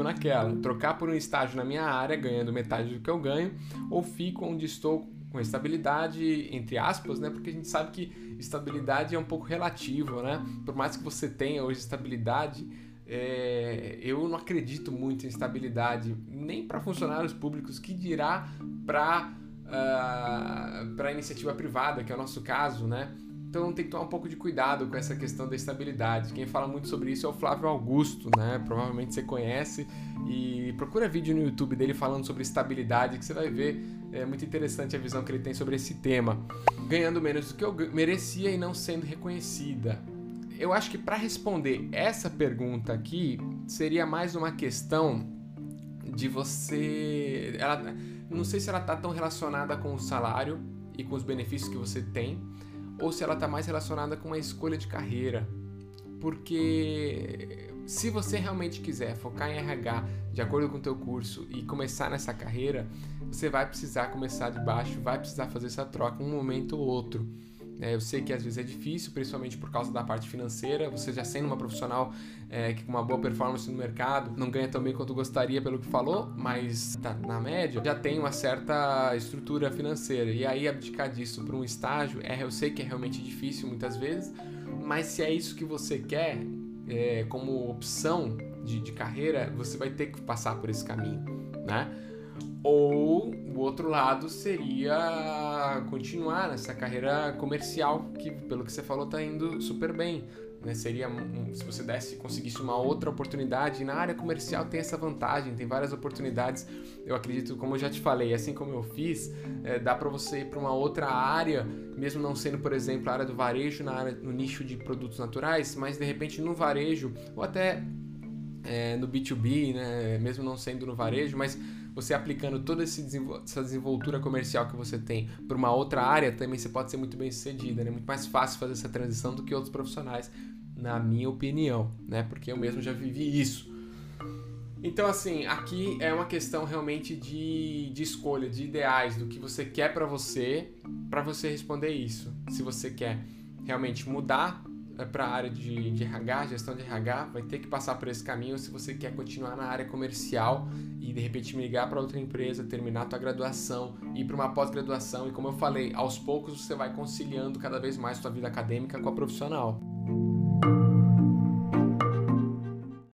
fico naquela, trocar por um estágio na minha área, ganhando metade do que eu ganho, ou fico onde estou com estabilidade, entre aspas, né? Porque a gente sabe que estabilidade é um pouco relativo, né? Por mais que você tenha hoje estabilidade, é, eu não acredito muito em estabilidade, nem para funcionários públicos, que dirá para uh, ah, para iniciativa privada, que é o nosso caso, né? Então tem que tomar um pouco de cuidado com essa questão da estabilidade. Quem fala muito sobre isso é o Flávio Augusto, né? Provavelmente você conhece e procura vídeo no YouTube dele falando sobre estabilidade que você vai ver. É muito interessante a visão que ele tem sobre esse tema. Ganhando menos do que eu merecia e não sendo reconhecida. Eu acho que para responder essa pergunta aqui seria mais uma questão de você, ela, não sei se ela está tão relacionada com o salário e com os benefícios que você tem ou se ela está mais relacionada com uma escolha de carreira. Porque se você realmente quiser focar em RH de acordo com o teu curso e começar nessa carreira, você vai precisar começar de baixo, vai precisar fazer essa troca um momento ou outro. É, eu sei que às vezes é difícil, principalmente por causa da parte financeira. Você já sendo uma profissional é, que com uma boa performance no mercado, não ganha tão bem quanto gostaria pelo que falou, mas tá, na média já tem uma certa estrutura financeira. E aí abdicar disso para um estágio, é, eu sei que é realmente difícil muitas vezes, mas se é isso que você quer é, como opção de, de carreira, você vai ter que passar por esse caminho, né? Ou o outro lado seria continuar nessa carreira comercial, que pelo que você falou está indo super bem. Né? Seria se você desse, conseguisse uma outra oportunidade. Na área comercial tem essa vantagem, tem várias oportunidades. Eu acredito, como eu já te falei, assim como eu fiz, é, dá para você ir para uma outra área, mesmo não sendo, por exemplo, a área do varejo, na área, no nicho de produtos naturais, mas de repente no varejo, ou até é, no B2B, né? mesmo não sendo no varejo, mas você aplicando toda essa desenvoltura comercial que você tem para uma outra área, também você pode ser muito bem sucedida, né? Muito mais fácil fazer essa transição do que outros profissionais, na minha opinião, né? Porque eu mesmo já vivi isso. Então, assim, aqui é uma questão realmente de, de escolha, de ideais, do que você quer para você, para você responder isso. Se você quer realmente mudar é para a área de, de RH, gestão de RH, vai ter que passar por esse caminho se você quer continuar na área comercial e de repente migrar para outra empresa, terminar a tua graduação, ir para uma pós-graduação e como eu falei, aos poucos você vai conciliando cada vez mais sua vida acadêmica com a profissional.